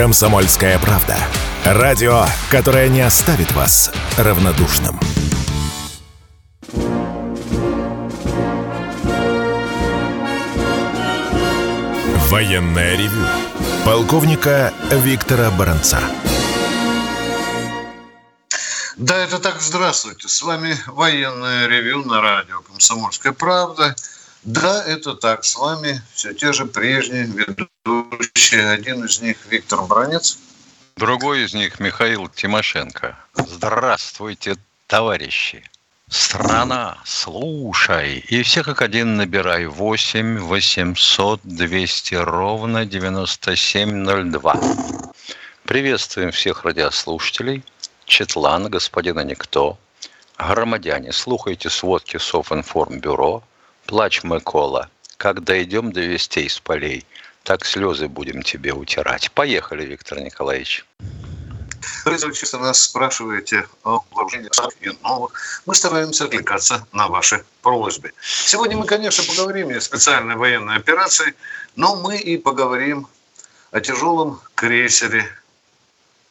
«Комсомольская правда». Радио, которое не оставит вас равнодушным. Военное ревю полковника Виктора Баранца. Да, это так, здравствуйте. С вами военное ревю на радио «Комсомольская правда». Да, это так, с вами все те же прежние ведущие. Один из них Виктор Бранец. Другой из них Михаил Тимошенко. Здравствуйте, товарищи. Страна, слушай. И все как один набирай 8 800 200 ровно 9702. Приветствуем всех радиослушателей. Четлан, господина Никто. Громадяне, слухайте сводки Софинформбюро. Плач Микола. Как дойдем до вестей с полей, так слезы будем тебе утирать. Поехали, Виктор Николаевич. Вы часто нас спрашиваете о вооружении и новых. Мы стараемся отвлекаться на ваши просьбы. Сегодня мы, конечно, поговорим о специальной военной операции, но мы и поговорим о тяжелом крейсере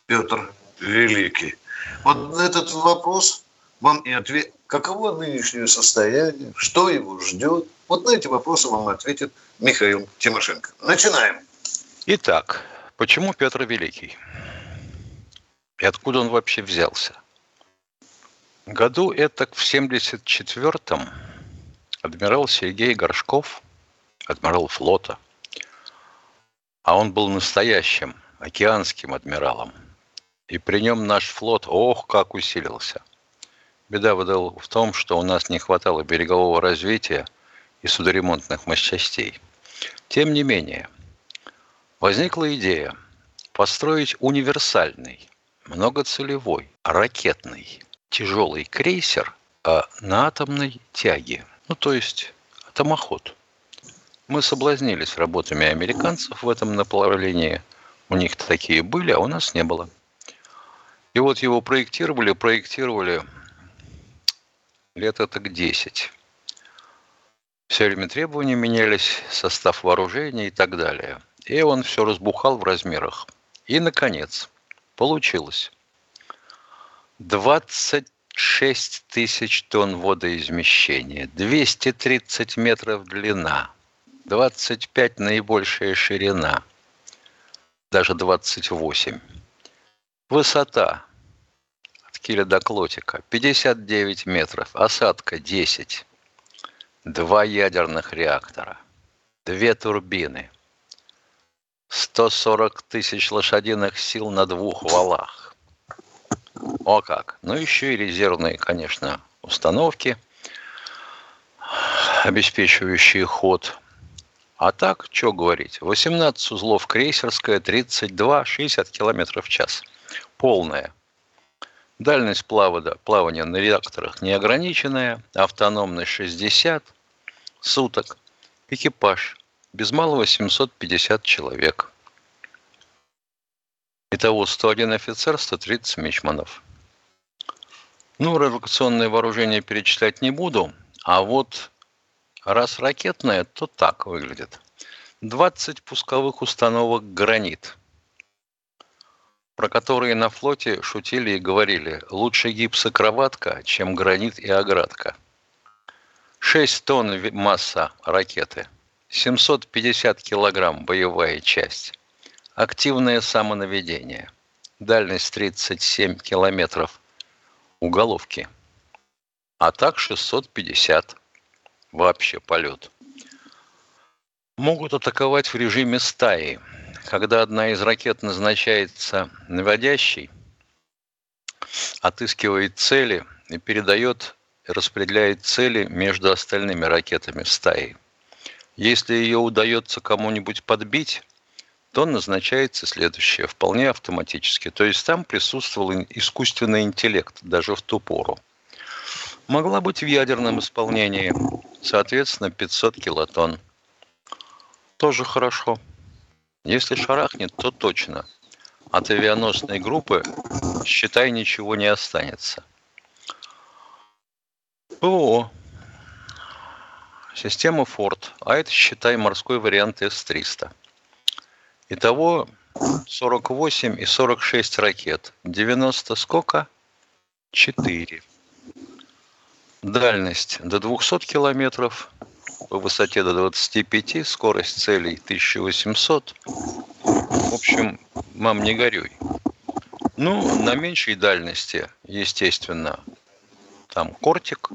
Петр Великий. Вот этот вопрос вам и ответ. Каково нынешнее состояние? Что его ждет? Вот на эти вопросы вам ответит Михаил Тимошенко. Начинаем. Итак, почему Петр Великий? И откуда он вообще взялся? Году это в 74-м адмирал Сергей Горшков, адмирал флота, а он был настоящим океанским адмиралом. И при нем наш флот, ох, как усилился. Беда была в том, что у нас не хватало берегового развития и судоремонтных мощностей. Тем не менее, возникла идея построить универсальный многоцелевой, ракетный, тяжелый крейсер а на атомной тяге. Ну, то есть атомоход. Мы соблазнились работами американцев в этом направлении. У них такие были, а у нас не было. И вот его проектировали, проектировали лет это к 10. Все время требования менялись, состав вооружения и так далее. И он все разбухал в размерах. И, наконец, Получилось. 26 тысяч тонн водоизмещения, 230 метров длина, 25 наибольшая ширина, даже 28. Высота от киля до клотика 59 метров, осадка 10, два ядерных реактора, две турбины – 140 тысяч лошадиных сил на двух валах. О как! Ну, еще и резервные, конечно, установки, обеспечивающие ход. А так, что говорить, 18 узлов крейсерская, 32, 60 километров в час. Полная. Дальность плавания, плавания на реакторах неограниченная, автономность 60 суток. Экипаж без малого 750 человек. Итого 101 офицер, 130 мичманов. Ну, революционное вооружение перечислять не буду, а вот раз ракетное, то так выглядит. 20 пусковых установок «Гранит», про которые на флоте шутили и говорили «лучше гипсокроватка, чем гранит и оградка». 6 тонн масса ракеты – 750 килограмм боевая часть. Активное самонаведение. Дальность 37 километров. Уголовки. А так 650. Вообще полет. Могут атаковать в режиме стаи. Когда одна из ракет назначается наводящей, отыскивает цели и передает, распределяет цели между остальными ракетами стаи. Если ее удается кому-нибудь подбить, то назначается следующее, вполне автоматически. То есть там присутствовал искусственный интеллект даже в ту пору. Могла быть в ядерном исполнении, соответственно, 500 килотонн. Тоже хорошо. Если шарахнет, то точно. От авианосной группы, считай, ничего не останется. ПВО Система Ford, а это, считай, морской вариант S-300. Итого 48 и 46 ракет. 90 сколько? 4. Дальность до 200 километров, по высоте до 25, скорость целей 1800. В общем, мам, не горюй. Ну, на меньшей дальности, естественно, там кортик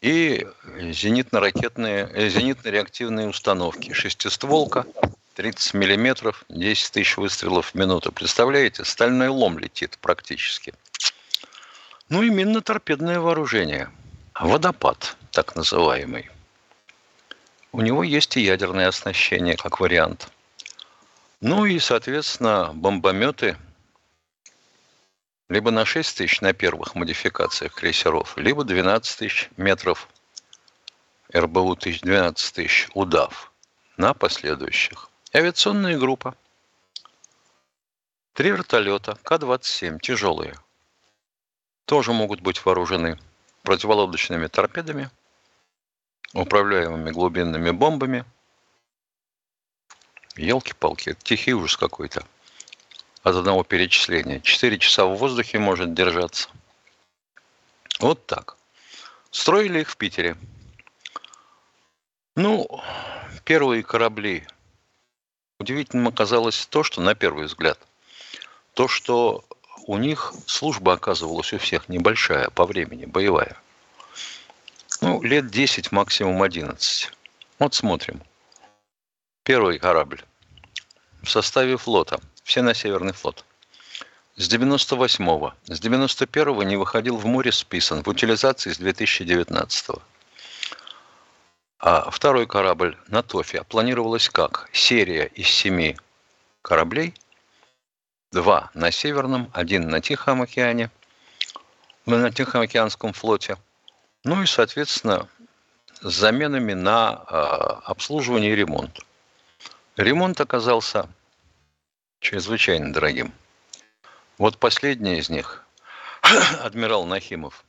и зенитно-ракетные, э, зенитно-реактивные установки. Шестистволка, 30 миллиметров, 10 тысяч выстрелов в минуту. Представляете, стальной лом летит практически. Ну и минно-торпедное вооружение. Водопад, так называемый. У него есть и ядерное оснащение, как вариант. Ну и, соответственно, бомбометы либо на 6 тысяч на первых модификациях крейсеров, либо 12 тысяч метров РБУ 12 тысяч удав на последующих. Авиационная группа. Три вертолета К-27, тяжелые. Тоже могут быть вооружены противолодочными торпедами, управляемыми глубинными бомбами. Елки-палки, тихий ужас какой-то от одного перечисления. Четыре часа в воздухе может держаться. Вот так. Строили их в Питере. Ну, первые корабли. Удивительным оказалось то, что на первый взгляд, то, что у них служба оказывалась у всех небольшая по времени, боевая. Ну, лет 10, максимум 11. Вот смотрим. Первый корабль в составе флота – все на Северный флот. С 98-го, с 91-го не выходил в море списан, в утилизации с 2019-го. А второй корабль на Тофе планировалось как? Серия из семи кораблей, два на Северном, один на Тихом океане, на Тихоокеанском флоте. Ну и, соответственно, с заменами на э, обслуживание и ремонт. Ремонт оказался чрезвычайно дорогим. Вот последний из них, адмирал Нахимов,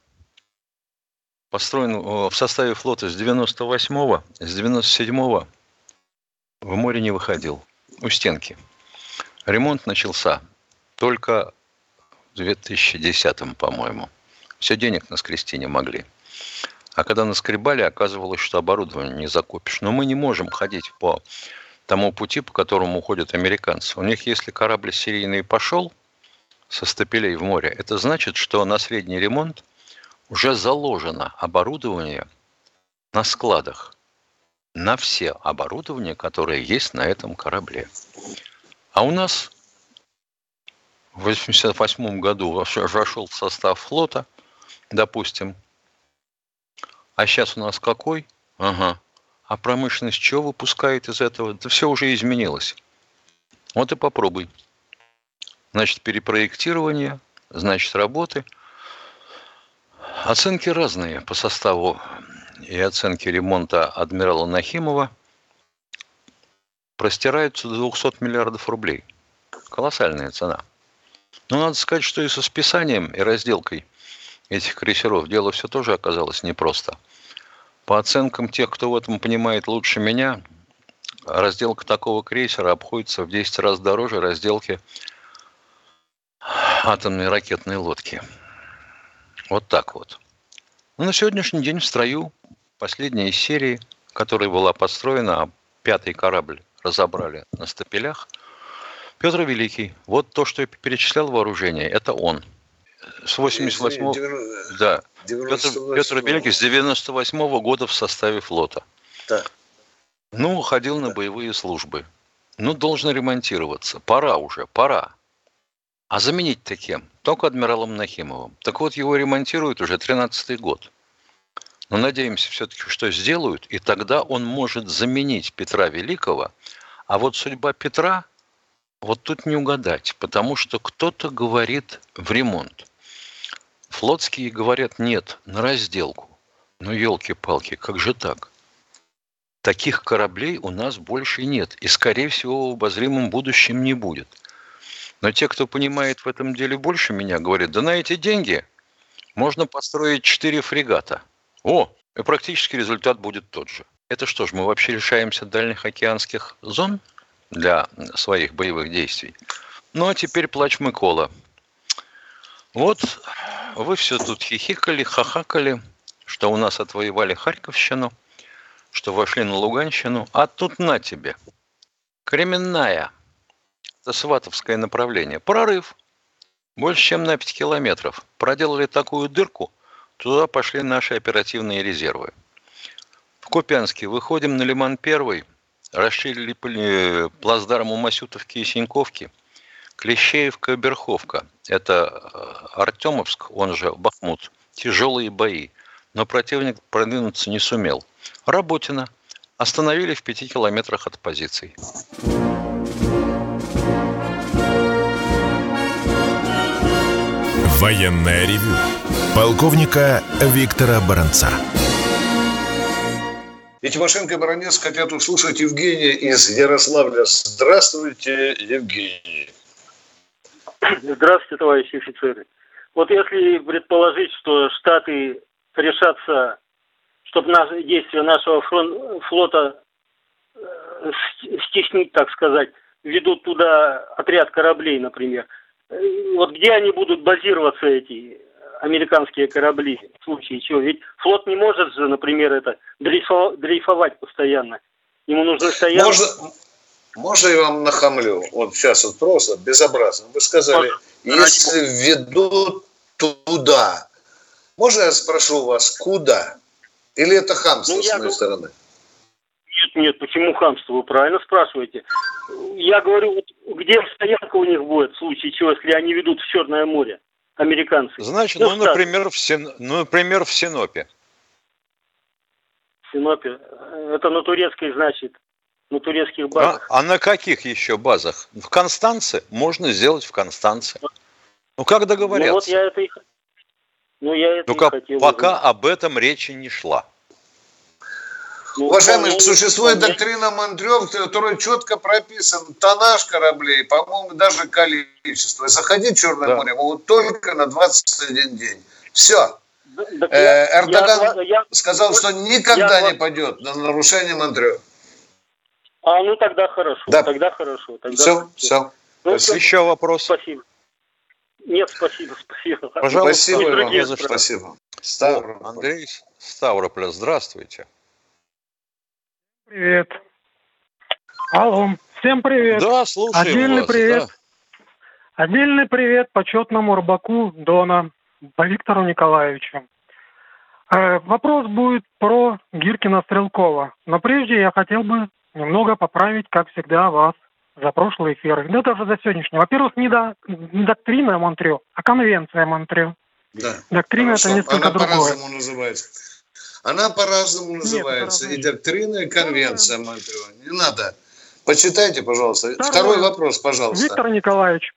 построен в составе флота с 98-го, с 97-го в море не выходил, у стенки. Ремонт начался только в 2010-м, по-моему. Все денег наскрести не могли. А когда наскребали, оказывалось, что оборудование не закупишь. Но мы не можем ходить по тому пути, по которому уходят американцы. У них, если корабль серийный пошел со стапелей в море, это значит, что на средний ремонт уже заложено оборудование на складах, на все оборудование, которое есть на этом корабле. А у нас в 1988 году вошел в состав флота, допустим, а сейчас у нас какой? Ага, а промышленность что выпускает из этого? Да все уже изменилось. Вот и попробуй. Значит, перепроектирование, значит, работы. Оценки разные по составу и оценки ремонта адмирала Нахимова простираются до 200 миллиардов рублей. Колоссальная цена. Но надо сказать, что и со списанием, и разделкой этих крейсеров дело все тоже оказалось непросто. По оценкам тех, кто в этом понимает лучше меня, разделка такого крейсера обходится в 10 раз дороже разделки атомной ракетной лодки. Вот так вот. Ну, на сегодняшний день в строю последняя из серии, которая была построена, а пятый корабль разобрали на стапелях, Петр Великий. Вот то, что я перечислял вооружение, это он. С 88 -го... Да. Петр, Петр Великий с 98 -го года в составе флота. Да. Ну, ходил на боевые службы. Ну, должен ремонтироваться. Пора уже, пора. А заменить-то кем? Только адмиралом Нахимовым. Так вот, его ремонтируют уже 13-й год. Но надеемся все-таки, что сделают, и тогда он может заменить Петра Великого. А вот судьба Петра, вот тут не угадать, потому что кто-то говорит в ремонт. Флотские говорят нет, на разделку. Ну, елки-палки, как же так? Таких кораблей у нас больше нет, и, скорее всего, в обозримом будущем не будет. Но те, кто понимает в этом деле больше меня, говорят, да на эти деньги можно построить четыре фрегата. О, и практически результат будет тот же. Это что ж, мы вообще лишаемся дальних океанских зон? для своих боевых действий. Ну, а теперь плач Микола. Вот вы все тут хихикали, хахакали, что у нас отвоевали Харьковщину, что вошли на Луганщину, а тут на тебе. Кременная. Это сватовское направление. Прорыв. Больше, чем на 5 километров. Проделали такую дырку, туда пошли наши оперативные резервы. В Купянске выходим на Лиман-1, расширили плацдарм у Масютовки и Синьковки – Клещеевка, Берховка. Это э, Артемовск, он же Бахмут. Тяжелые бои. Но противник продвинуться не сумел. Работина. Остановили в пяти километрах от позиций. Военная ревю. Полковника Виктора Баранца. И Тимошенко и Баранец хотят услышать Евгения из Ярославля. Здравствуйте, Евгений. Здравствуйте, товарищи офицеры. Вот если предположить, что Штаты решатся, чтобы наши, действия нашего фронт, флота э, стеснить, так сказать, ведут туда отряд кораблей, например. Э, вот где они будут базироваться, эти американские корабли, в случае чего? Ведь флот не может же, например, это дрейфовать постоянно. Ему нужно стоять. Можно, можно я вам нахамлю? Вот сейчас вот просто безобразно. Вы сказали, если ведут туда, можно я спрошу вас, куда? Или это хамство ну, с моей стороны? Нет, нет, почему хамство? Вы правильно спрашиваете. Я говорю, вот где стоянка у них будет в случае чего, если они ведут в Черное море, американцы? Значит, ну, например, в Син... ну, например, в Синопе. Синопе. Это на турецкой, значит на турецких базах. А, а на каких еще базах? В Констанце? Можно сделать в Констанце. Ну как договорятся? Ну вот я это и, ну, я это Только и хотел пока узнать. об этом речи не шла. Ну, Уважаемый, существует вполне... доктрина Монтрё, в которой четко прописан тоннаж кораблей, по-моему, даже количество. Заходить в Черное да. море могут только на 21 день. Все. Да, э, Эрдоган я, я, сказал, что никогда я, не пойдет на нарушение Монтрё. А, ну тогда хорошо. Да. Тогда хорошо. Тогда все, все. Ну, все. Еще вопрос. Спасибо. Нет, спасибо, спасибо. Пожалуйста, спасибо вам. Не за что. Спасибо. Ставрополь. Андрей Ставрополь, здравствуйте. Привет. Алло, всем привет. Да, слушаю Отдельный вас, привет. Да. Отдельный привет почетному рыбаку Дона Виктору Николаевичу. Э, вопрос будет про Гиркина Стрелкова. Но прежде я хотел бы немного поправить, как всегда, вас за прошлые эфиры. Да даже за сегодняшний. Во-первых, не, до, не доктрина Монтрео, а конвенция Монтрео. Да. Доктрина Хорошо. это несколько Она другое. по-разному называется. Она по-разному называется. Нет, и доктрина, и конвенция Монтрео. Не надо. Почитайте, пожалуйста. Второй, Второй вопрос, пожалуйста. Виктор Николаевич,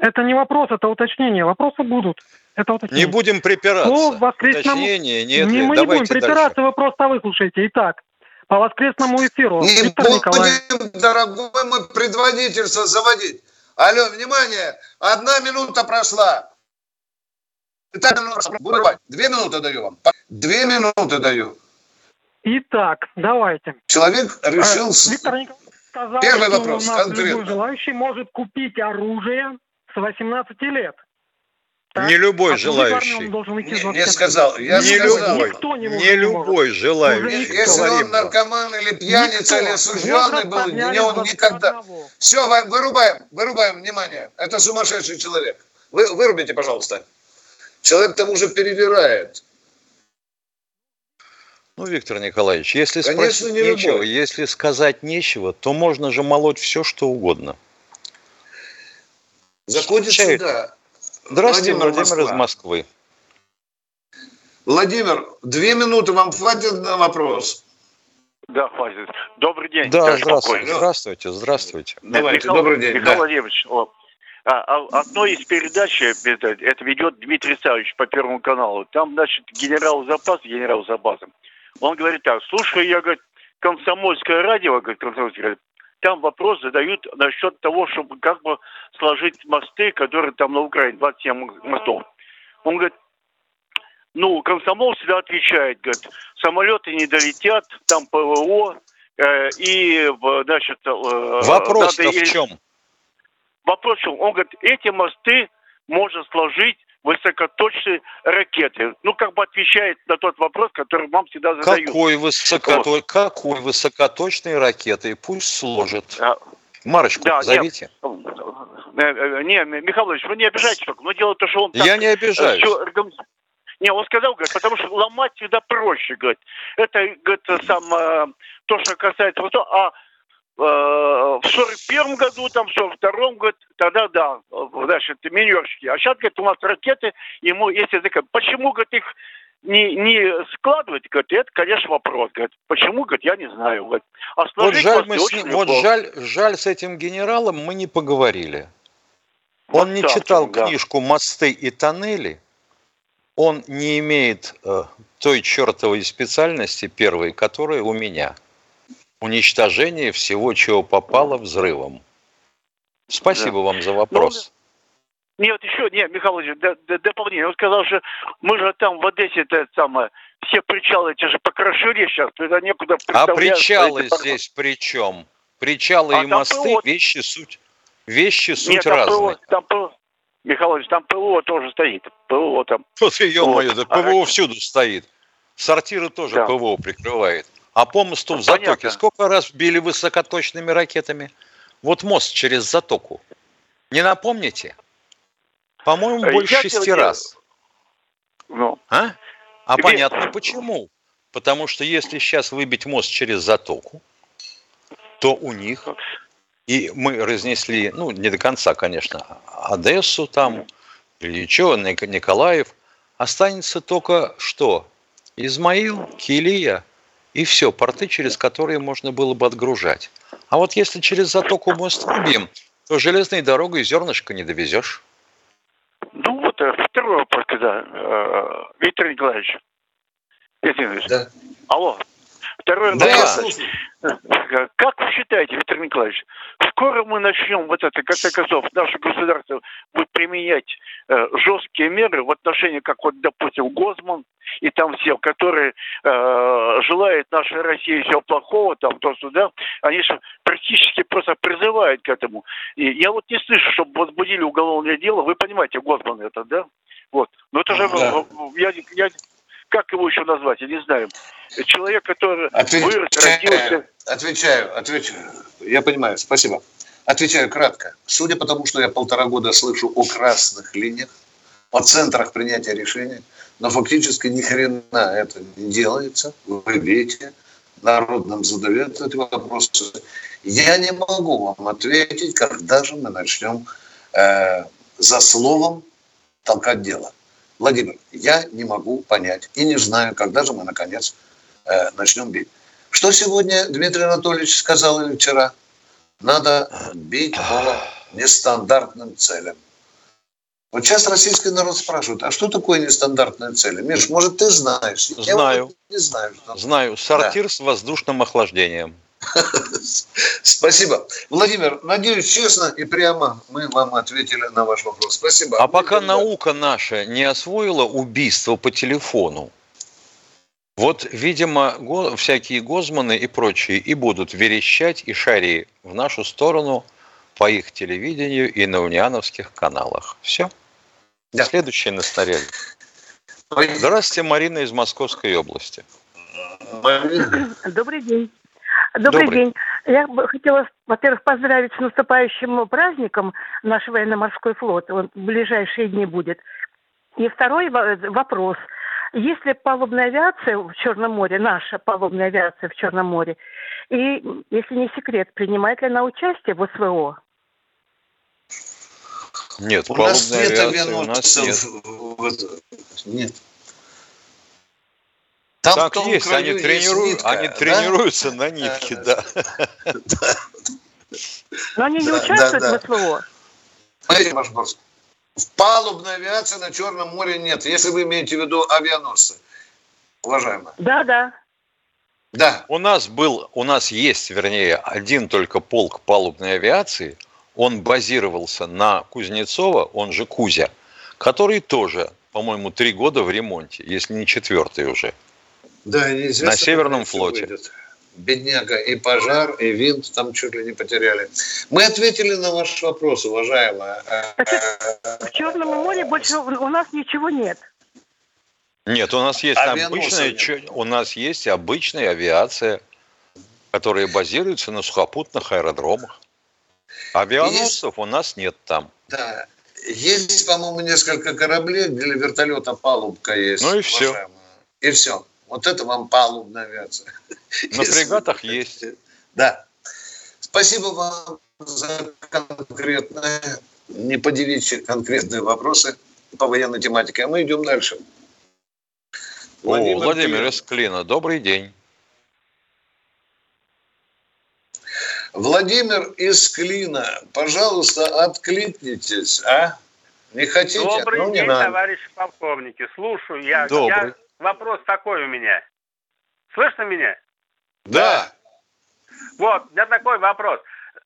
это не вопрос, это уточнение. Вопросы будут. Это уточнение. Не будем припираться. По воскресному... Уточнение нет. Не, мы не будем припираться, дальше. вы просто выслушайте. Итак, по воскресному эфиру. Не Виктор будем, Николаевич. дорогой мой предводительство заводить. Алло, внимание, одна минута прошла. Итак, Две минуты даю вам. Две минуты даю. Итак, давайте. Человек решил... Э, Виктор Николаевич сказал, Первый что вопрос, у нас конкретно. любой желающий может купить оружие с 18 лет. Так? Не любой а желающий. Не, не сказал. Я не сказал. любой. Не, не любой желающий. Если он наркоман или пьяница, Никто. или осужденный был, не он никогда. Все, вырубаем, вырубаем, внимание. Это сумасшедший человек. Вы, вырубите, пожалуйста. Человек там уже перевирает. Ну, Виктор Николаевич, если Конечно, спросить не нечего, любой. если сказать нечего, то можно же молоть все, что угодно. Заходит сюда Здравствуйте, Владимир, Владимир из Москвы. Владимир, две минуты вам хватит на вопрос? Да, хватит. Добрый день. Да, здравствуйте. Здравствуйте, здравствуйте. Давайте, Михаил, добрый день. Михаил да. Владимирович, о, а, а, одной из передач, это, это ведет Дмитрий Савич по Первому каналу. Там, значит, генерал запас, генерал запасом. Он говорит так, слушай, я, говорит, комсомольское радио, говорит, комсомольское радио, там вопрос задают насчет того, чтобы как бы сложить мосты, которые там на Украине, 27 мостов. Он говорит, ну, комсомол всегда отвечает, говорит, самолеты не долетят, там ПВО, э, и, значит... Вопрос-то в чем? Вопрос в чем? Он говорит, эти мосты можно сложить высокоточные ракеты. Ну, как бы отвечает на тот вопрос, который вам всегда задают. Какой, высокото... вот. Какой высокоточные ракеты? Пусть сложат. А... Марочку да, зовите. Нет, э, э, не, Михаил Владимирович, вы не обижайтесь. Но дело то, что он... Так, Я не обижаюсь. Все, не, он сказал, говорит, потому что ломать всегда проще, говорит. Это, говорит, сам, э, то, что касается... А в сорок первом году, там, в сорок втором году, тогда да, значит, минерщики. А сейчас, говорит, у нас ракеты, ему есть язык. Почему, говорит, их не, не складывать, говорит, это, конечно, вопрос. Говорит, почему, говорит, я не знаю. Говорит. А вот жаль, мы с ним, вот жаль, жаль, с этим генералом мы не поговорили. Он вот не так, читал да. книжку «Мосты и тоннели», он не имеет э, той чертовой специальности первой, которая у меня – уничтожение всего, чего попало взрывом. Спасибо да. вам за вопрос. Ну, нет, еще, нет, Михаил Владимирович, дополнение. Он сказал, что мы же там в Одессе это самое, все причалы эти же покрошили сейчас, туда некуда А причалы здесь при чем? Причалы а и мосты, ПО... вещи суть, вещи суть Нет, там разные. ПО, там ПО, Михаил Владимирович, там ПВО тоже стоит. ПВО там. Вот, ё-моё, да, ПВО а, всюду стоит. Сортиры тоже да. ПВО прикрывает. А по мосту в затоке Понятно. сколько раз били высокоточными ракетами? Вот мост через затоку. Не напомните? По-моему, э, больше Я шести раз. Ну. А? А Тебе... понятно почему. Потому что если сейчас выбить мост через затоку, то у них, и мы разнесли, ну, не до конца, конечно, Одессу там, или что, Николаев, останется только что? Измаил, Килия, и все, порты, через которые можно было бы отгружать. А вот если через затоку мост выбьем, то железной дорогой зернышко не довезешь. Ну вот э, второй вопрос, когда э, Виктор Николаевич. Виктор Николаевич. Да. Алло. Второй да, вопрос. Как вы считаете, Виктор Николаевич, скоро мы начнем, вот это, в конце концов, наше государство будет применять э, жесткие меры в отношении, как вот, допустим, Гозман и там все, которые э, желают нашей России всего плохого, там то сюда, они же практически просто призывают к этому. И я вот не слышу, чтобы возбудили уголовное дело. Вы понимаете, Гозман это, да? Вот. Но это же да. я, я как его еще назвать, я не знаю. Человек, который Ответ... вырос, родился. Отвечаю, отвечаю. Я понимаю, спасибо. Отвечаю кратко. Судя по тому, что я полтора года слышу о красных линиях, о центрах принятия решений, но фактически ни хрена это не делается. Вы видите, народ нам задает эти вопросы. Я не могу вам ответить, когда же мы начнем э, за словом толкать дело. Владимир, я не могу понять и не знаю, когда же мы, наконец, э, начнем бить. Что сегодня Дмитрий Анатольевич сказал или вчера? Надо бить по нестандартным целям. Вот сейчас российский народ спрашивает, а что такое нестандартные цели? Миш, может, ты знаешь? Знаю. Я не знаю. Что... Знаю. Сортир да. с воздушным охлаждением. Спасибо. Владимир, надеюсь, честно и прямо мы вам ответили на ваш вопрос. Спасибо. А пока наука наша не освоила убийство по телефону, вот, видимо, го, всякие Гозманы и прочие и будут верещать и шари в нашу сторону по их телевидению и на униановских каналах. Все. Да. Следующее на снаряде. Здравствуйте, Марина из Московской области. Добрый день. Добрый, Добрый день. Я бы хотела, во-первых, поздравить с наступающим праздником наш военно-морской флот. Он в ближайшие дни будет. И второй вопрос. Если палубная авиация в Черном море, наша палубная авиация в Черном море, и, если не секрет, принимает ли она участие в СВО? Нет, у нас нет авиации у нас нет. Нет. Там так есть, они, тренируют, нитка, они да? тренируются на нитке, да. Но они не участвуют в СВО. В палубной авиации на Черном море нет, если вы имеете в виду авианосцы, уважаемые. Да, да. Да. У нас был, у нас есть, вернее, один только полк палубной авиации. Он базировался на Кузнецова, он же Кузя, который тоже, по-моему, три года в ремонте, если не четвертый уже. Да, на Северном флоте. бедняга, и пожар, и винт там чуть ли не потеряли. Мы ответили на ваш вопрос, уважаемая. В Черном море больше у нас ничего нет. Нет, у нас есть обычная, у нас есть обычная авиация, которая базируется на сухопутных аэродромах. Авианосцев есть... у нас нет там. Да. Есть, по-моему, несколько кораблей, для вертолета палубка есть. Ну и все. И все. Вот это вам палубная авиация. На фрегатах есть. Да. Спасибо вам за конкретные, не подивичьи конкретные вопросы по военной тематике. А мы идем дальше. Владимир, О, Владимир из Клина, добрый день. Владимир из Клина, пожалуйста, откликнитесь, а? Не хотите? Добрый ну, день, надо. товарищи полковники. Слушаю. Я, Добрый. я, вопрос такой у меня. Слышно меня? Да. Вот, у меня такой вопрос.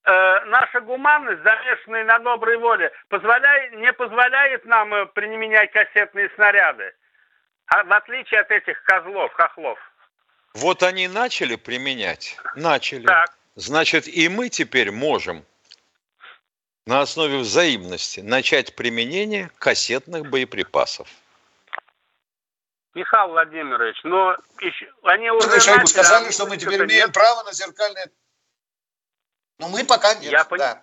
Э, наша гуманность, замешанная на доброй воле, позволяет, не позволяет нам э, применять кассетные снаряды. А в отличие от этих козлов, хохлов. Вот они начали применять. Начали. Так. Значит, и мы теперь можем на основе взаимности начать применение кассетных боеприпасов. Михаил Владимирович, но еще, они уже Вы сказали, а что мы теперь нет. имеем право на зеркальное... Но мы пока нет. Я пон- да.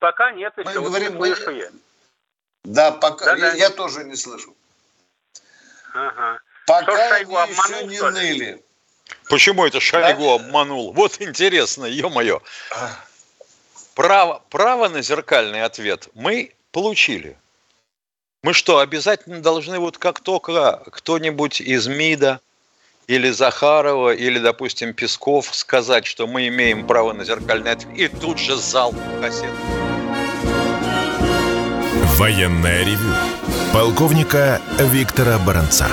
Пока нет Мы еще, вот говорим, не мы- я. да, пока. Да-да. Я, я тоже не слышу. Ага. Пока Что, они Шойгу еще обманул, не что ли? ныли. Почему это Шойгу обманул? Вот интересно, ё-моё. Право, право на зеркальный ответ мы получили. Мы что, обязательно должны вот как только кто-нибудь из МИДа или Захарова, или, допустим, Песков сказать, что мы имеем право на зеркальный ответ, и тут же зал кассет. Военное ревю полковника Виктора Баранца.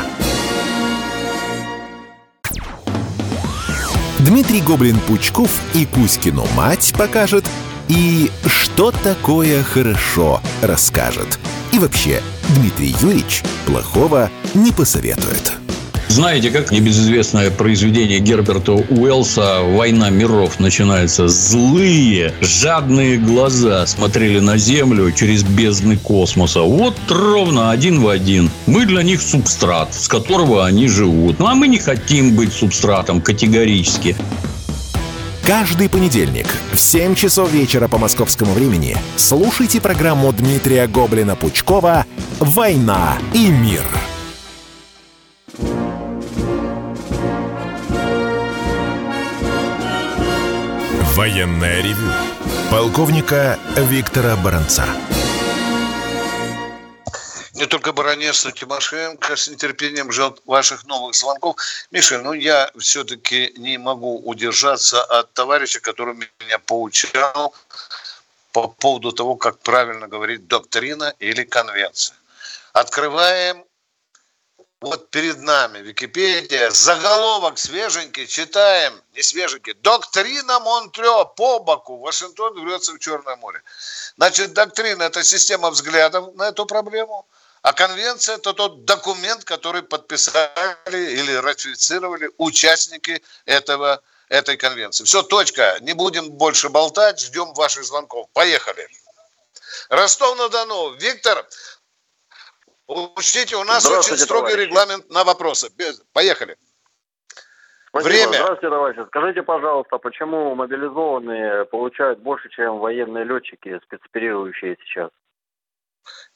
Дмитрий Гоблин-Пучков и Кузькину мать покажет, и что такое хорошо расскажет. И вообще, Дмитрий Юрьевич плохого не посоветует. Знаете, как небезызвестное произведение Герберта Уэллса «Война миров» начинается? Злые, жадные глаза смотрели на Землю через бездны космоса. Вот ровно один в один. Мы для них субстрат, с которого они живут. Ну, а мы не хотим быть субстратом категорически. Каждый понедельник в 7 часов вечера по московскому времени слушайте программу Дмитрия Гоблина-Пучкова «Война и мир». Военное ревю полковника Виктора Баранца. Не только Баранец, но Тимошенко с нетерпением ждет ваших новых звонков. Миша, ну я все-таки не могу удержаться от товарища, который меня поучал по поводу того, как правильно говорить доктрина или конвенция. Открываем. Вот перед нами Википедия, заголовок свеженький, читаем, не свеженький, доктрина Монтрё по боку, Вашингтон врется в Черное море. Значит, доктрина – это система взглядов на эту проблему, а конвенция – это тот документ, который подписали или ратифицировали участники этого, этой конвенции. Все, точка. Не будем больше болтать, ждем ваших звонков. Поехали. Ростов-на-Дону. Виктор, Учтите, у нас очень строгий товарищи. регламент на вопросы. Поехали. Спасибо. Время. Здравствуйте, товарищи. Скажите, пожалуйста, почему мобилизованные получают больше, чем военные летчики, спецоперирующие сейчас?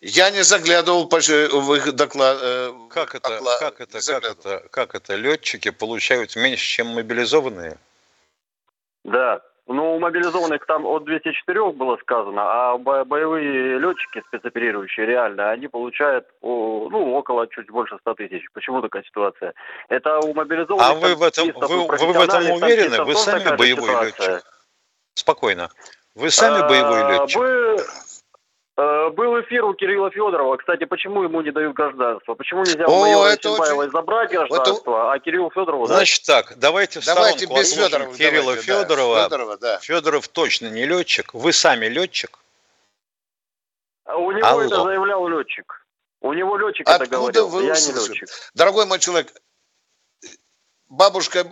Я не заглядывал в их доклад. э, Как это, доклад, как это, как это, как это летчики получают меньше, чем мобилизованные? Да. Ну, у мобилизованных там от 204 было сказано, а боевые летчики, спецоперирующие, реально, они получают ну, около чуть больше 100 тысяч. Почему такая ситуация? Это у мобилизованных... А вы в этом, вы, вы в этом уверены? Вы сами боевой ситуация. летчик? Спокойно. Вы сами боевой А, летчик? Вы... Э, Был эфир у Кирилла Федорова. Кстати, почему ему не дают гражданство? Почему нельзя у майора это очень- забрать гражданство, а Кириллу Федорову? Значит так, давайте в Давайте сторонку без Федорова. Кирилла давайте, да. Федорова. Федорова, да. Федоров точно не летчик. Вы сами летчик. А У него Алло. это заявлял летчик. У него летчик Откуда это говорил. вы Я не летчик. Дорогой мой человек, бабушка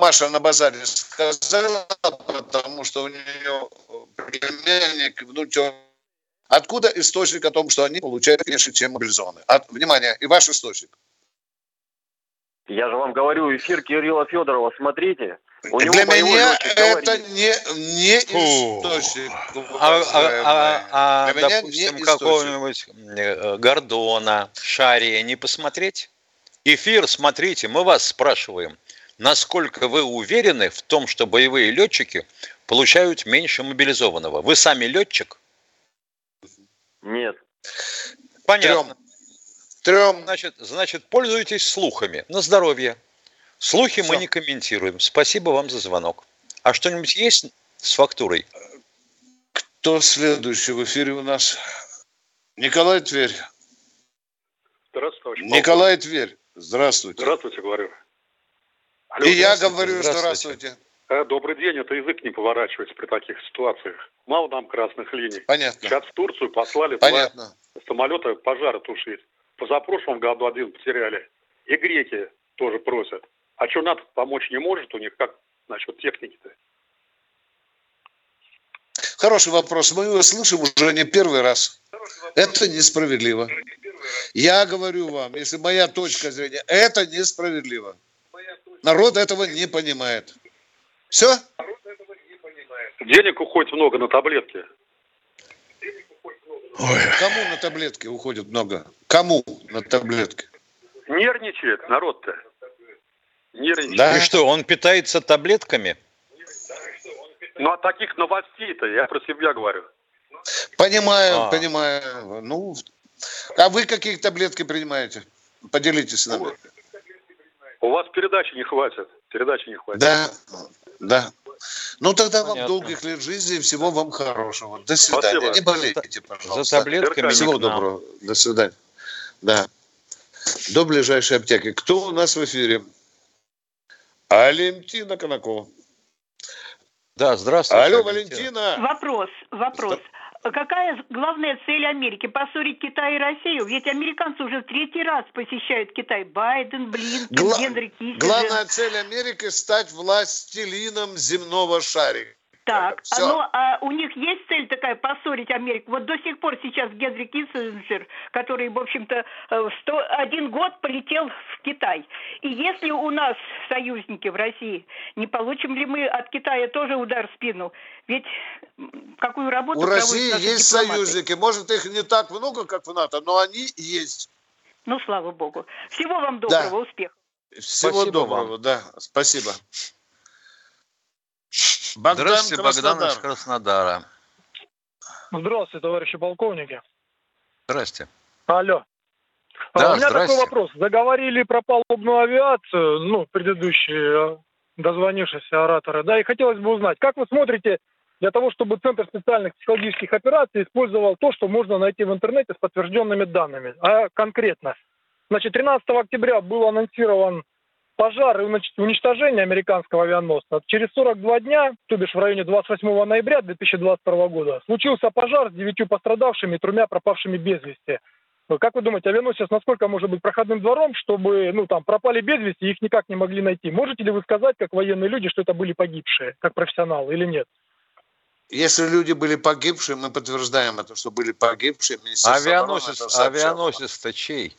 Маша на базаре сказала, потому что у нее племянник, внучок. Откуда источник о том, что они получают меньше, чем мобилизованные? От, внимание, и ваш источник. Я же вам говорю, эфир Кирилла Федорова, смотрите. У Для меня это не, не источник. А, а, а, а допустим, какого-нибудь э, Гордона, Шария не посмотреть? Эфир, смотрите, мы вас спрашиваем, насколько вы уверены в том, что боевые летчики получают меньше мобилизованного? Вы сами летчик? Нет. Понятно. Трем. Значит, значит, пользуйтесь слухами. На здоровье. Слухи Все. мы не комментируем. Спасибо вам за звонок. А что-нибудь есть с фактурой? Кто следующий в эфире у нас? Николай Тверь. Здравствуйте. Николай Тверь. Здравствуйте. Здравствуйте, говорю. Алло, И я говорю, здравствуйте. здравствуйте. Э, добрый день, это язык не поворачивается при таких ситуациях. Мало нам красных линий. Понятно. Сейчас в Турцию послали Понятно. два самолета пожары тушить. Позапрошлом году один потеряли. И греки тоже просят. А что НАТО помочь не может у них? Как насчет техники-то? Хороший вопрос. Мы его слышим уже не первый раз. Это несправедливо. Я говорю вам, если моя точка зрения, это несправедливо. Народ этого не понимает. Все? Денег уходит много на таблетки. Ой. Кому на таблетки уходит много? Кому на таблетки? Нервничает народ-то. Нервничает. Да? И что, он питается таблетками? Ну, а таких новостей-то, я про себя говорю. Понимаю, а. понимаю. Ну, а вы какие таблетки принимаете? Поделитесь с нами. У вас передачи не хватит. Передачи не хватит. Да, да. Ну тогда Понятно. вам долгих лет жизни и всего вам хорошего. До свидания. Спасибо. Не болейте, пожалуйста. За таблетками Всего доброго. До свидания. Да. До ближайшей аптеки. Кто у нас в эфире? Алентина Конакова. Да, здравствуйте. Алло, Валентина. Вопрос, вопрос. Какая главная цель Америки? Поссорить Китай и Россию? Ведь американцы уже в третий раз посещают Китай. Байден, Блинкен, Гла- Генри Киссинджер. Главная цель Америки – стать властелином земного шарика. Так, Все. но а у них есть цель такая поссорить Америку? Вот до сих пор сейчас Генри Киссинджер, который, в общем-то, 101 э, год полетел в Китай. И если у нас союзники в России, не получим ли мы от Китая тоже удар в спину? Ведь какую работу У России есть дипломаты? союзники. Может, их не так много, как в НАТО, но они есть. Ну, слава богу. Всего вам доброго, да. успехов. Всего Спасибо доброго, вам. да. Спасибо. Богдан Здравствуйте, Краснодар. Богдан из Краснодара. Здравствуйте, товарищи полковники. Здрасте. Алло. Да, а, у меня здрасте. такой вопрос. Заговорили про палубную авиацию, ну, предыдущие э, дозвонившиеся ораторы, да, и хотелось бы узнать, как вы смотрите для того, чтобы Центр специальных психологических операций использовал то, что можно найти в интернете с подтвержденными данными. А конкретно, значит, 13 октября был анонсирован пожар и уничтожение американского авианосца. Через 42 дня, то бишь в районе 28 ноября 2022 года, случился пожар с девятью пострадавшими и тремя пропавшими без вести. Как вы думаете, авианосец насколько может быть проходным двором, чтобы, ну, там, пропали без вести, их никак не могли найти? Можете ли вы сказать, как военные люди, что это были погибшие, как профессионалы или нет? Если люди были погибшие, мы подтверждаем это, что были погибшие. Авианосец, авианосец-то чей?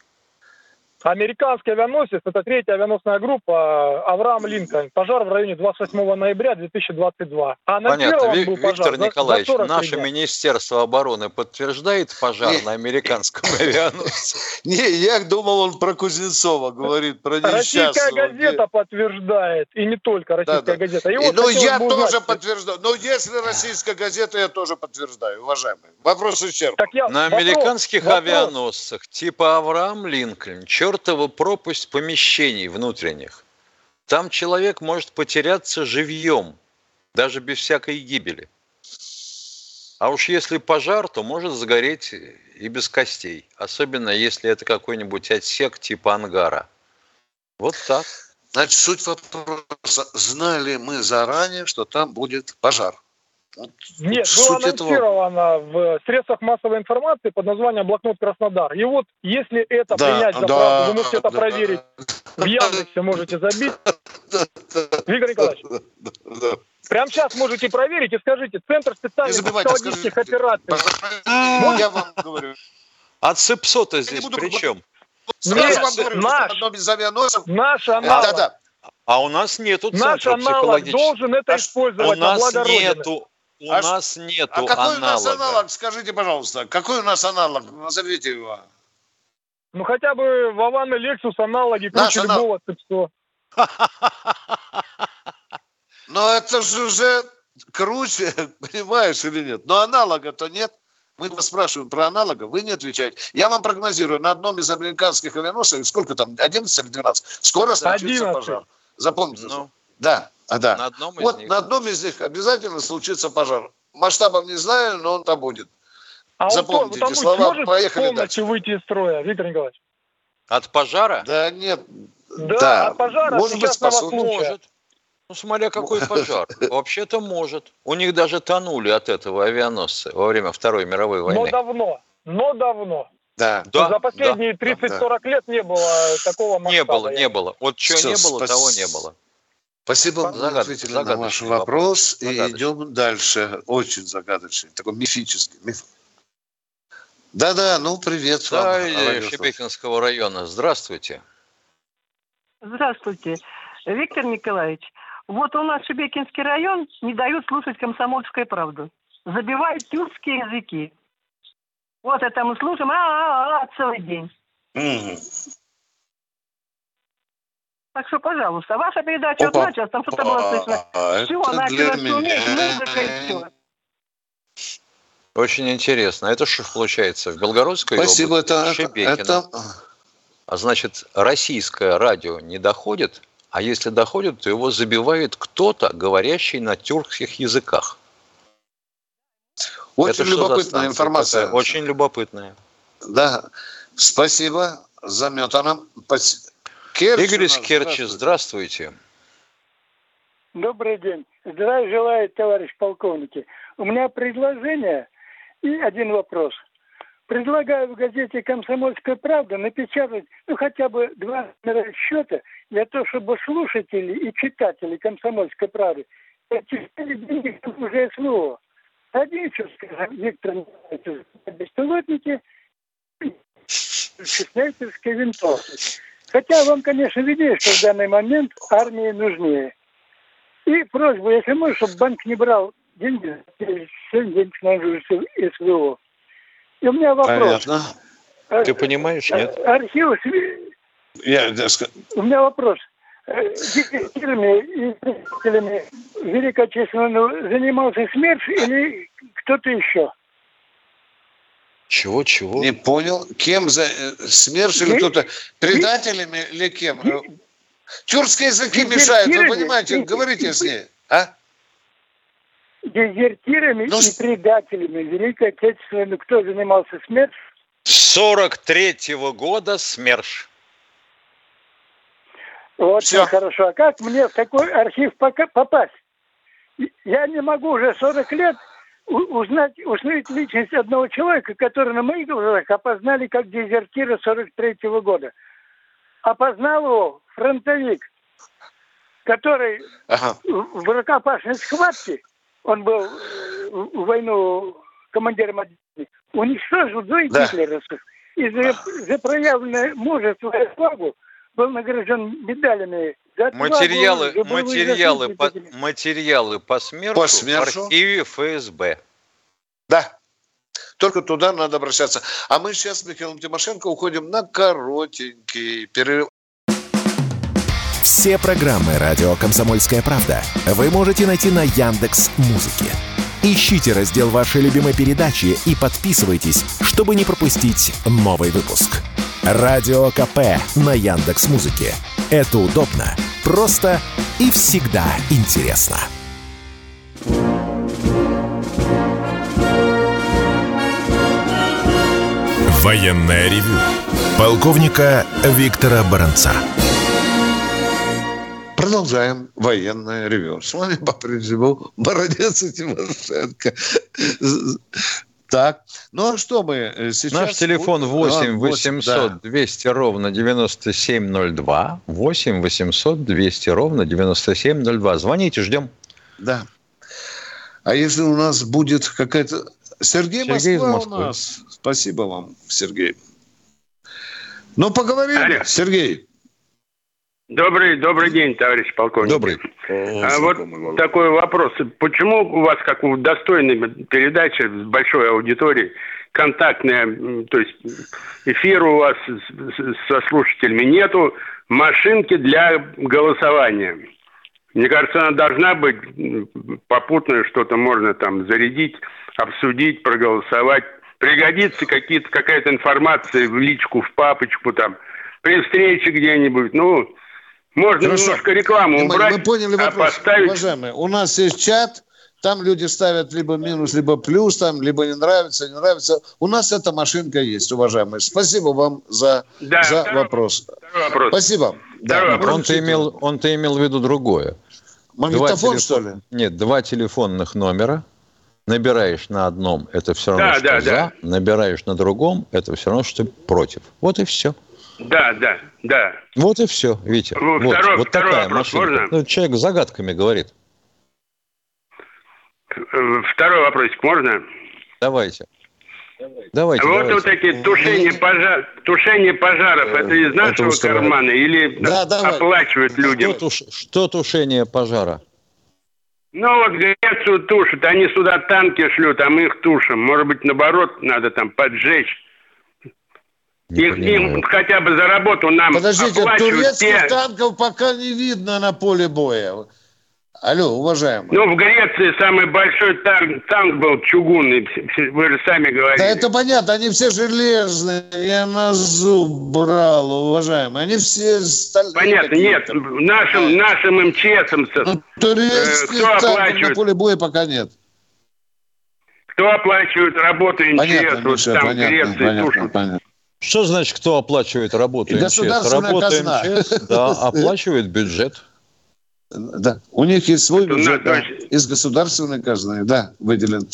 Американский авианосец, это третья авианосная группа Авраам Линкольн. Пожар в районе 28 ноября 2022. А Понятно. Ви- был Виктор за, Николаевич, за наше ребят. Министерство обороны подтверждает пожар на американском авианосце? Не, я думал, он про Кузнецова говорит, про Российская газета подтверждает, и не только российская газета. Ну, я тоже подтверждаю. Но если российская газета, я тоже подтверждаю, уважаемые. Вопрос исчерпан. На американских авианосцах типа Авраам Линкольн, черт чертова пропасть помещений внутренних. Там человек может потеряться живьем, даже без всякой гибели. А уж если пожар, то может сгореть и без костей. Особенно если это какой-нибудь отсек типа ангара. Вот так. Значит, суть вопроса, знали мы заранее, что там будет пожар? Нет, было анонсировано этого... в средствах массовой информации под названием «Блокнот Краснодар». И вот, если это да, принять за да, правду, вы можете да, это проверить в Яндексе, можете забить. Виктор Николаевич, прямо сейчас можете проверить и скажите, Центр специальных психологических операций. Я вам говорю. А ЦИПСО-то здесь при чем? Наш, наш аналог. Да, да. А у нас нету Наш аналог должен это использовать у нас нету, у а нас нету А какой аналога. у нас аналог? Скажите, пожалуйста, какой у нас аналог? Назовите его. Ну, хотя бы Вован и Лексус аналоги круче анал... любого ЦИПСО. Но это же уже круче, понимаешь или нет? Но аналога-то нет. Мы вас спрашиваем про аналога, вы не отвечаете. Я вам прогнозирую, на одном из американских авианосцев, сколько там, 11 или 12, скоро случится пожар. Запомните. Ну, да, а да. На одном из вот них. на одном из них обязательно случится пожар. Масштабом не знаю, но он там будет. А Запомните он, эти слова. Может Поехали полностью дальше. выйти из строя, Виктор Николаевич? От пожара? Да нет. Да, да. от пожара может быть, спасут. Может. Ну, смотря какой пожар. Вообще-то может. У них даже тонули от этого авианосца во время Второй мировой войны. Но давно. Но давно. Да. да За последние да, 30-40 да. лет не было такого масштаба. Не было, не было. Вот что Все, не было, спас... того не было. Спасибо, вам Загад... ответили на ваш вопрос. вопрос. И идем дальше. Очень загадочный, такой мифический. Миф. Да-да, ну привет да, вам. Да, Шебекинского района. Здравствуйте. Здравствуйте. Виктор Николаевич, вот у нас Шебекинский район не дают слушать комсомольскую правду. Забивают тюркские языки. Вот это мы слушаем, а, -а, -а целый день. Mm. Так что, пожалуйста, ваша передача Опа. началась, там что-то было слышно. А, все, началось шуметь, музыка и все. Очень интересно. Это что получается в Белгородской Спасибо, области? это, это... А значит, российское радио не доходит, а если доходит, то его забивает кто-то, говорящий на тюркских языках. Очень Это любопытная информация. Такая? Очень любопытная. Да. Спасибо. Заметано. Керчь Игорь из Керчи, здравствуйте. Добрый день. Здравия желаю, товарищ полковники. У меня предложение и один вопрос. Предлагаю в газете «Комсомольская правда» напечатать ну, хотя бы два номера счета для того, чтобы слушатели и читатели «Комсомольской правды» отчисляли деньги уже СВО. Один, Виктор Николаевич, беспилотники, снайперские винтовки. Хотя вам, конечно, виднее, что в данный момент армии нужнее. И просьба, если можно, чтобы банк не брал деньги, сегодня денег на СВО. И у меня вопрос. Понятно. А, Ты понимаешь, нет? Архив... Я, у меня вопрос. Э, директорами и представителями Великой Отечественной занимался СМЕРШ или кто-то еще? Чего, чего? Не понял. Кем за э, СМЕРШ или кто-то? Предателями или кем? Тюркские языки мешают, вы понимаете? Говорите с ней. А? дезертирами ну, и предателями Великой Отечественной. Кто занимался СМЕРШ? 43-го года СМЕРШ. Вот Все. хорошо. А как мне в такой архив попасть? Я не могу уже 40 лет узнать, узнать личность одного человека, который на моих глазах опознали как дезертира 43-го года. Опознал его фронтовик, который ага. в рукопашной схватке он был э, в войну командиром отделения, уничтожил двоих да. гитлеровцев. И за, за проявленное мужество и славу был награжден медалями. Материалы, материалы, по, материалы по смершу, по смершу в архиве ФСБ. Да, только туда надо обращаться. А мы сейчас с Михаилом Тимошенко уходим на коротенький перерыв. Все программы радио Комсомольская правда вы можете найти на Яндекс Музыке. Ищите раздел вашей любимой передачи и подписывайтесь, чтобы не пропустить новый выпуск. Радио КП на Яндекс Музыке. Это удобно, просто и всегда интересно. Военная ревю. Полковника Виктора Баранца. Продолжаем военное ревю. С вами по-прежнему Бородец и Тимошенко. Так, ну а что мы э, сейчас... Наш телефон 8 800 200 ровно 9702. 8 800 200 ровно 9702. Звоните, ждем. Да. А если у нас будет какая-то... Сергей, Сергей Москва у нас. Спасибо вам, Сергей. Ну, поговорим, Алло. Сергей. Добрый, добрый день, товарищ полковник. Добрый. А вот такой вопрос. Почему у вас, как у достойной передачи с большой аудиторией, контактная, то есть эфир у вас со слушателями нету, машинки для голосования? Мне кажется, она должна быть попутно, что-то можно там зарядить, обсудить, проголосовать. Пригодится какие-то, какая-то информация в личку, в папочку там, при встрече где-нибудь. Ну, можно Хорошо. немножко рекламу мы, убрать, мы поняли а вопрос. поставить... Уважаемые, у нас есть чат, там люди ставят либо минус, либо плюс, там либо не нравится, не нравится. У нас эта машинка есть, уважаемые. Спасибо вам за, да, за второй, вопрос. Второй вопрос. Спасибо. Да, он-то имел, он-то имел в виду другое. Магнитофон, телефон... что ли? Нет, два телефонных номера. Набираешь на одном, это все равно, да, что да, за. Да. Набираешь на другом, это все равно, что против. Вот и все. Да, да, да. Вот и все, Витя. Ну, вот, второй, вот второй такая вопрос машина. Можно? Ну, человек загадками говорит. Второй вопросик можно? Давайте. Давайте. Вот давайте. вот такие тушение, пожар, тушение пожаров, это из нашего это кармана или да, оплачивают людям? Что, туш, что тушение пожара? Ну вот Грецию тушат, они сюда танки шлют, а мы их тушим. Может быть, наоборот, надо там поджечь. Не их, им хотя бы за работу нам Подождите, турецких те... танков пока не видно на поле боя. Алло, уважаемый. Ну, в Греции самый большой танк, танк был чугунный, вы же сами говорили. Да это понятно, они все железные, я на зуб брал, уважаемый. Они все стальные. Понятно, нет, нашим, нашим МЧСом ну, турецких э, кто оплачивает? на поле боя пока нет. Кто оплачивает работу МЧС? Понятно, вот Миша, там понятно, Греции понятно, понятно. Что значит, кто оплачивает работу МЧС? Работа казна. МЧС, да, оплачивает бюджет. Да, у них есть свой бюджет, да, из государственной казны, да, выделен.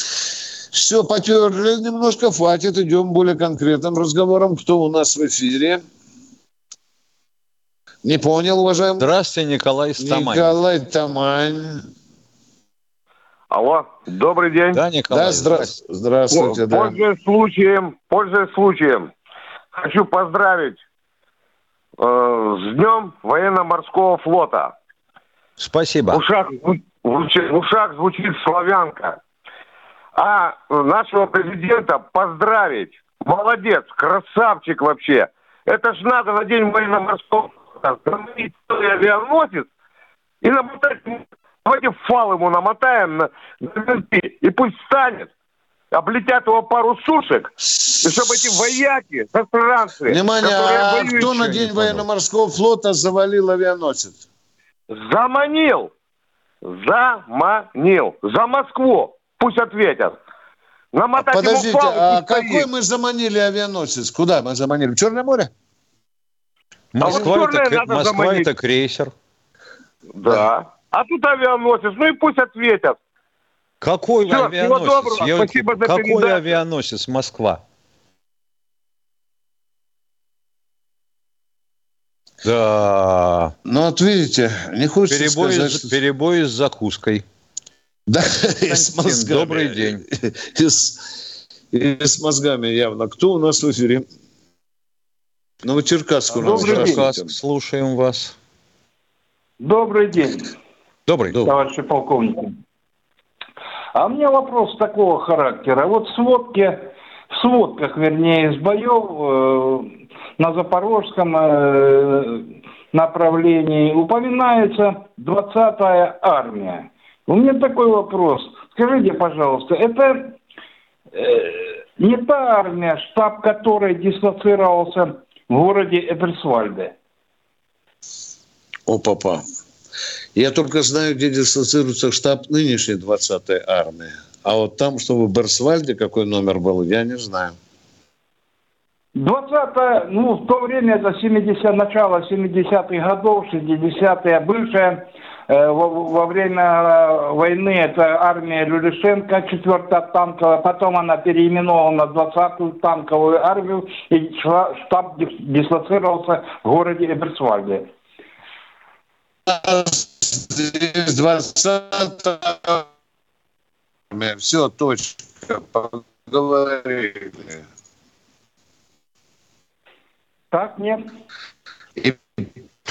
Все, потерли немножко, хватит, идем более конкретным разговором. Кто у нас в эфире? Не понял, уважаемый? Здравствуйте, Николай Стамань. Николай Тамань. Алло, добрый день. Да, Николай. Да, здравствуйте. Здравствуйте, да. Пользуясь случаем, пользуясь случаем, хочу поздравить э, с Днем военно-морского флота. Спасибо. В ушах, в ушах звучит славянка. А нашего президента поздравить. Молодец, красавчик вообще. Это ж надо на день военно-морского остановить авианосец и намотать, давайте фал ему намотаем на, на и пусть встанет облетят его пару сушек, и чтобы эти вояки, застранцы... Внимание, а кто на день военно-морского флота завалил авианосец? Заманил. Заманил. За Москву. Пусть ответят. Намотать Подождите, а какой мы заманили авианосец? Куда мы заманили? В Черное море? Москва, а вот это, Москва это крейсер. Да. А тут авианосец. Ну и пусть ответят. Какой Все, авианосец? Я... Спасибо за Какой передачу. авианосец Москва? Да. Ну, вот видите, не хочется перебой сказать... С, перебой с закуской. Да, и с мозгами. Добрый день. И с, и с мозгами явно. Кто у нас в эфире? Новочеркасск у нас. Добрый день. Слушаем вас. Добрый день. Добрый. Товарищи полковники. А у меня вопрос такого характера. Вот в сводке, в сводках, вернее, из боев э, на запорожском э, направлении упоминается 20-я армия. У меня такой вопрос. Скажите, пожалуйста, это э, не та армия, штаб которой дислоцировался в городе Эберсвальде? О, папа. Я только знаю, где дислоцируется штаб нынешней 20-й армии. А вот там, чтобы в Берсвальде какой номер был, я не знаю. 20 ну, в то время это 70 начало 70-х годов, 60-е, бывшая э, во, во время войны это армия Люлишенко, 4-я танковая, потом она переименована в 20-ю танковую армию, и штаб дислоцировался в городе Эберсвальде. 20 все, точка, поговорили. Так, нет. И...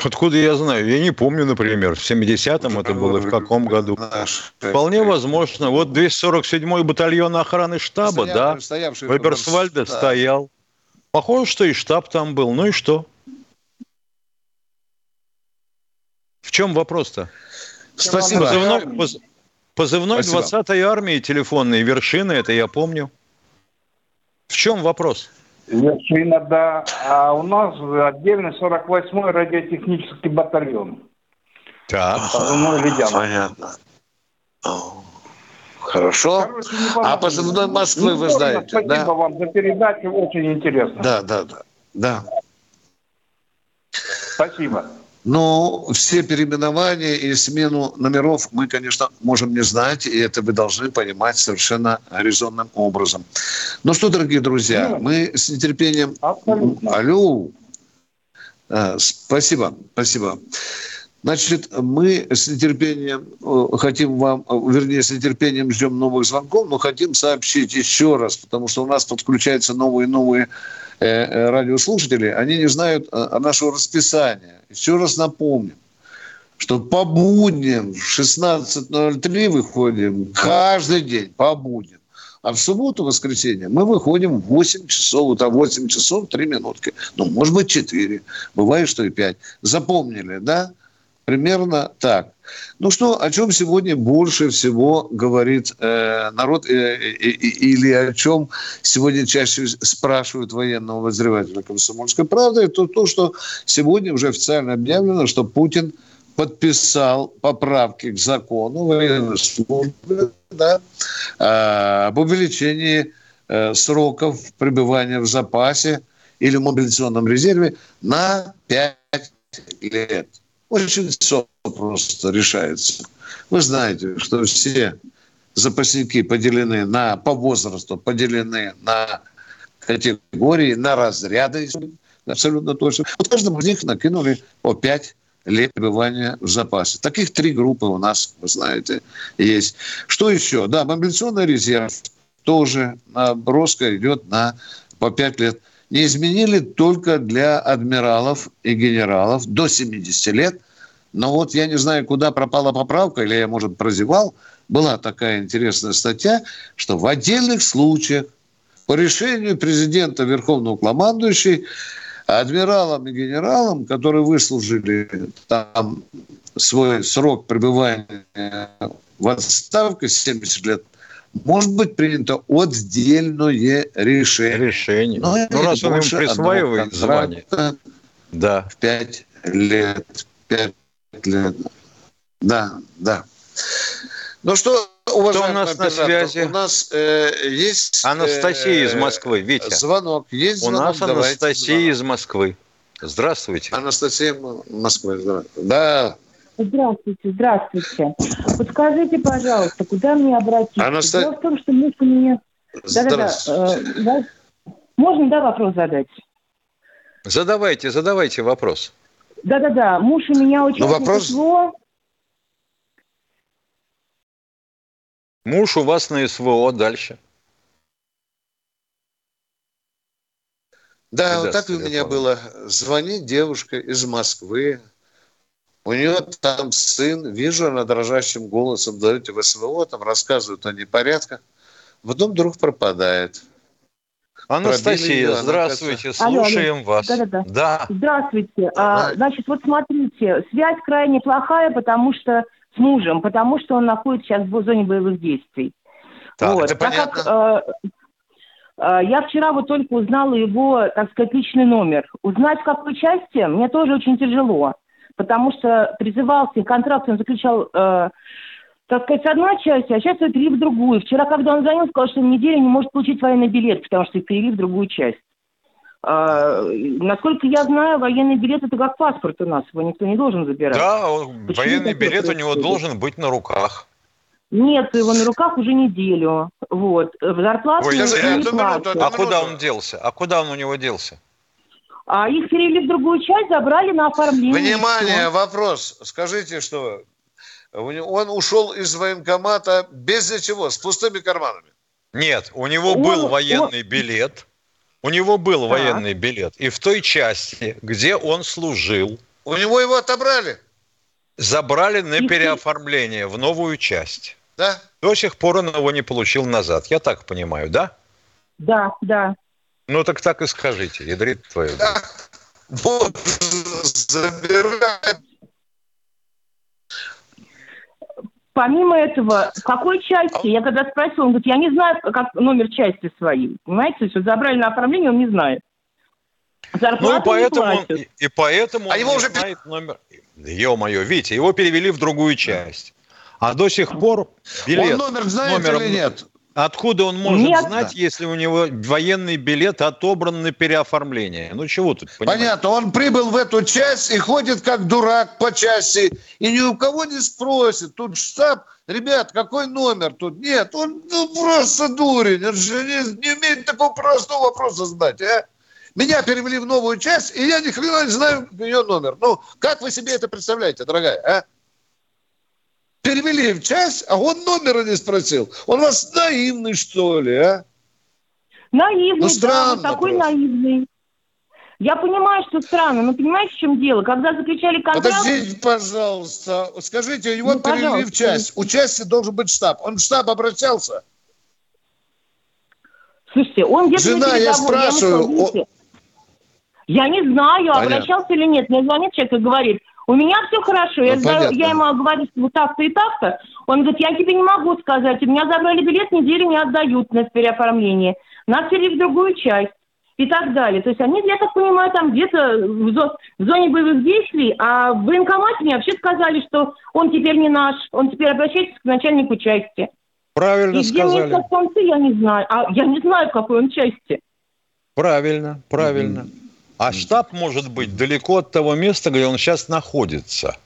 Откуда я знаю? Я не помню, например, в 70-м это было, в каком году. Вполне возможно. Вот 247-й батальон охраны штаба, да, в Эберсвальде стоял. Похоже, что и штаб там был. Ну и что? В чем вопрос-то? Спасибо. Позывной, поз, позывной 20-й армии телефонные вершины, это я помню. В чем вопрос? Вершина, да. А у нас отдельный 48-й радиотехнический батальон. Так. Позывной. Понятно. Хорошо. Короче, а позывной Москвы ну, вы знаете, спасибо да? вам за передачу, очень интересно. Да, да, да. да. Спасибо. Но все переименования и смену номеров мы, конечно, можем не знать, и это вы должны понимать совершенно резонным образом. Ну что, дорогие друзья, Нет. мы с нетерпением... Абсолютно. Алло. А, спасибо, спасибо. Значит, мы с нетерпением э, хотим вам, э, вернее, с нетерпением ждем новых звонков, но хотим сообщить еще раз, потому что у нас подключаются новые и новые э, радиослушатели, они не знают нашего расписания. Еще раз напомним, что по будням в 16.03 выходим каждый день, по будням. А в субботу, воскресенье мы выходим в 8 часов, это 8 часов 3 минутки. Ну, может быть, 4. Бывает, что и 5. Запомнили, да? Примерно так. Ну что, о чем сегодня больше всего говорит э, народ э, э, э, или о чем сегодня чаще спрашивают военного возревателя комсомольской правды, это то, что сегодня уже официально объявлено, что Путин подписал поправки к закону военной службы да, э, об увеличении э, сроков пребывания в запасе или мобилизационном резерве на 5 лет. Очень все просто решается. Вы знаете, что все запасники поделены на, по возрасту поделены на категории, на разряды, абсолютно точно. Вот каждому из них накинули по 5 лет пребывания в запасе. Таких три группы у нас, вы знаете, есть. Что еще? Да, мобилизационный резерв тоже наброска идет на по 5 лет не изменили только для адмиралов и генералов до 70 лет. Но вот я не знаю, куда пропала поправка, или я, может, прозевал. Была такая интересная статья, что в отдельных случаях по решению президента Верховного командующего адмиралам и генералам, которые выслужили там свой срок пребывания в отставке 70 лет, может быть принято отдельное решение. Решение. Но ну, раз он им присваивает звание. Да. В пять лет. Пять лет. Да, да. Ну что, уважаемый Кто у нас на связи? У нас э, есть... Анастасия э, из Москвы, Витя. Звонок. Есть звонок? У нас Анастасия звонок. из Москвы. Здравствуйте. Анастасия Москвы. Да. Здравствуйте, здравствуйте. Подскажите, пожалуйста, куда мне обратиться? Анаста... Дело в том, что муж у меня... Да-да-да. Э, можно, да, вопрос задать? Задавайте, задавайте вопрос. Да-да-да. Муж у меня очень ну, вопрос... СВО. Муж у вас на СВО. Дальше. Да, вот так у меня было. Звонит девушка из Москвы, у нее там сын, вижу, она дрожащим голосом дает в СВО, там рассказывают о непорядках. Потом вдруг пропадает. Анастасия, ее, здравствуйте, она... слушаем алло, вас. Да, да, да. да. Здравствуйте. А, значит, вот смотрите, связь крайне плохая, потому что с мужем, потому что он находится сейчас в зоне боевых действий. Так, вот. это так понятно. Как, э, э, я вчера вот только узнала его, так сказать, личный номер. Узнать в какой части мне тоже очень тяжело потому что призывался, контракт он заключал, э, так сказать, с одной части, а сейчас его перевели в другую. Вчера, когда он звонил, сказал, что неделю не может получить военный билет, потому что их перевели в другую часть. А, насколько я знаю, военный билет это как паспорт у нас, его никто не должен забирать. Да, он, военный билет у него должен быть на руках. Нет, его на руках уже неделю. Вот. Зарплату Ой, я, не минуту, платят. а куда он делся? А куда он у него делся? А их перевели в другую часть, забрали на оформление. Внимание, вопрос. Скажите, что он ушел из военкомата без ничего, с пустыми карманами? Нет, у него он, был военный он... билет. У него был да. военный билет. И в той части, где он служил... У него его отобрали? Забрали на и переоформление в новую часть. Да? До сих пор он его не получил назад. Я так понимаю, да? Да, да. Ну так так и скажите, ядрит твою. Да. Вот, забирай. Помимо этого, в какой части, я когда спросил, он говорит, я не знаю, как номер части своей. Понимаете, то есть вот забрали на оформление, он не знает. Зарплату ну и поэтому, он, и, и поэтому а он его не уже... знает номер. Ё-моё, видите, его перевели в другую часть. А до сих пор билет... Он номер знает номером... или нет? Откуда он может Нет. знать, если у него военный билет отобран на переоформление? Ну чего тут? Понимаете? Понятно. Он прибыл в эту часть и ходит как дурак по части. И ни у кого не спросит. Тут штаб, ребят, какой номер тут? Нет, он ну, просто дурень. Он же не, не умеет такого простого вопроса знать, а? Меня перевели в новую часть, и я ни хрена не знаю ее номер. Ну, как вы себе это представляете, дорогая, а? Перевели в часть, а он номера не спросил. Он вас наивный, что ли, а? Наивный, ну, странно да, такой просто. наивный. Я понимаю, что странно, но понимаете, в чем дело? Когда заключали контракт... Подождите, пожалуйста. Скажите, его ну, перевели в часть. У части должен быть штаб. Он в штаб обращался? Слушайте, он где-то... Жена, я спрашиваю... Я, я не знаю, Понятно. обращался или нет. Мне звонит человек и говорит, у меня все хорошо. Ну, я, я ему говорю, что вот так-то и так-то. Он говорит, я тебе не могу сказать. У меня забрали билет, неделю не отдают на переоформление. Нас перевели в другую часть и так далее. То есть они, я так понимаю, там где-то в, зо- в зоне боевых действий, а в военкомате мне вообще сказали, что он теперь не наш, он теперь обращается к начальнику части. Правильно и сказали. где концы, я не знаю. А я не знаю, в какой он части. Правильно, правильно. Mm-hmm. А штаб может быть далеко от того места, где он сейчас находится.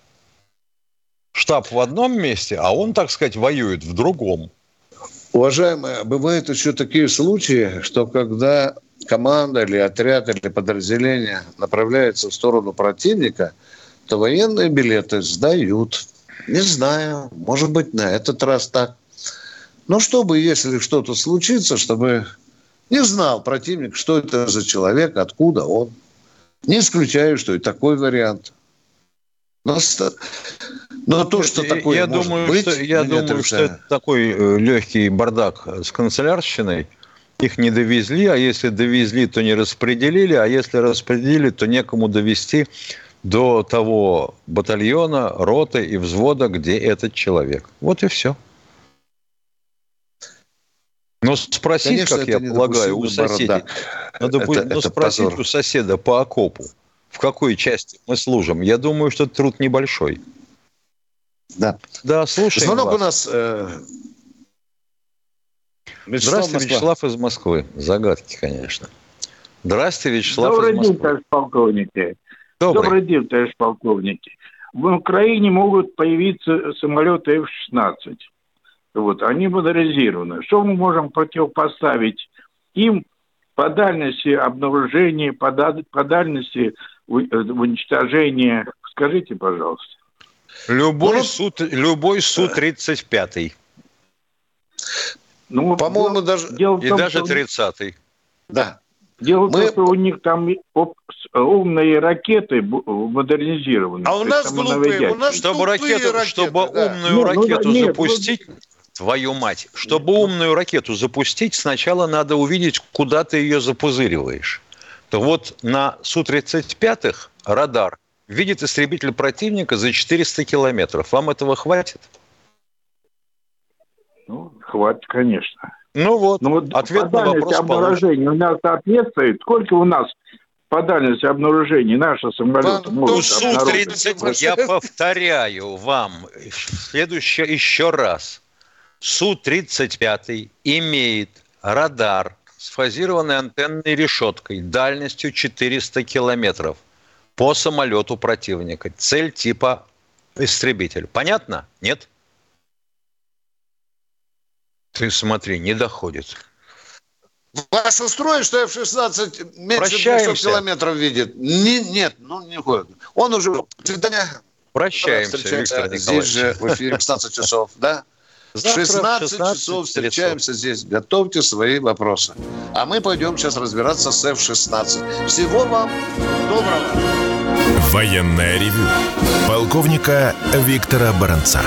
Штаб в одном месте, а он, так сказать, воюет в другом. Уважаемые, бывают еще такие случаи, что когда команда или отряд или подразделение направляется в сторону противника, то военные билеты сдают. Не знаю, может быть, на этот раз так. Но чтобы, если что-то случится, чтобы не знал противник, что это за человек, откуда он. Не исключаю, что и такой вариант. Но, но то, что такое я может думаю, быть, что, я думаю, что это такой э, легкий бардак с канцелярщиной. Их не довезли, а если довезли, то не распределили, а если распределили, то некому довести до того батальона, роты и взвода, где этот человек. Вот и все. Но спросить, Конечно, как я полагаю, у соседей. Бардак. Надо это, будет это спросить позор. у соседа по окопу, в какой части мы служим. Я думаю, что труд небольшой. Да. Да, слушай. Звонок вас. у нас... Э... Вячеслав Здравствуйте, Москва. Вячеслав из Москвы. Загадки, конечно. Здравствуйте, Вячеслав Добрый из Москвы. день, товарищ полковники. Добрый. Добрый день, товарищ полковники. В Украине могут появиться самолеты F-16. Вот, они модернизированы. Что мы можем противопоставить им по дальности обнаружения, по, по дальности уничтожения? Скажите, пожалуйста. Любой, ну, суд, любой Су-35. Ну, по-моему, даже... Дело и том, даже 30-й. Да. Дело в том, что у них там умные ракеты модернизированы. А у нас глупые, у нас чтобы ракету, ракеты, чтобы да. умную нет, ракету ну, нет, запустить, ну, Твою мать. Чтобы умную ракету запустить, сначала надо увидеть, куда ты ее запузыриваешь. То вот на Су-35 радар видит истребитель противника за 400 километров. Вам этого хватит? Ну, хватит, конечно. Ну вот, Но вот ответ на вопрос обнаружения у нас соответствует. Сколько у нас по дальности обнаружения наши самолеты могут Су-30, я повторяю вам следующее еще раз. Су-35 имеет радар с фазированной антенной решеткой дальностью 400 километров по самолету противника. Цель типа истребитель. Понятно? Нет? Ты смотри, не доходит. Вас устроит, что F-16 меньше 200 километров видит? Не, нет, ну не ходит. Он уже... Прощаемся, Виктор Николаевич. Здесь же в эфире 16 часов, да? Завтра 16, 16 часов встречаемся здесь. Готовьте свои вопросы. А мы пойдем сейчас разбираться с F-16. Всего вам доброго. Военная ревю. Полковника Виктора Баранца.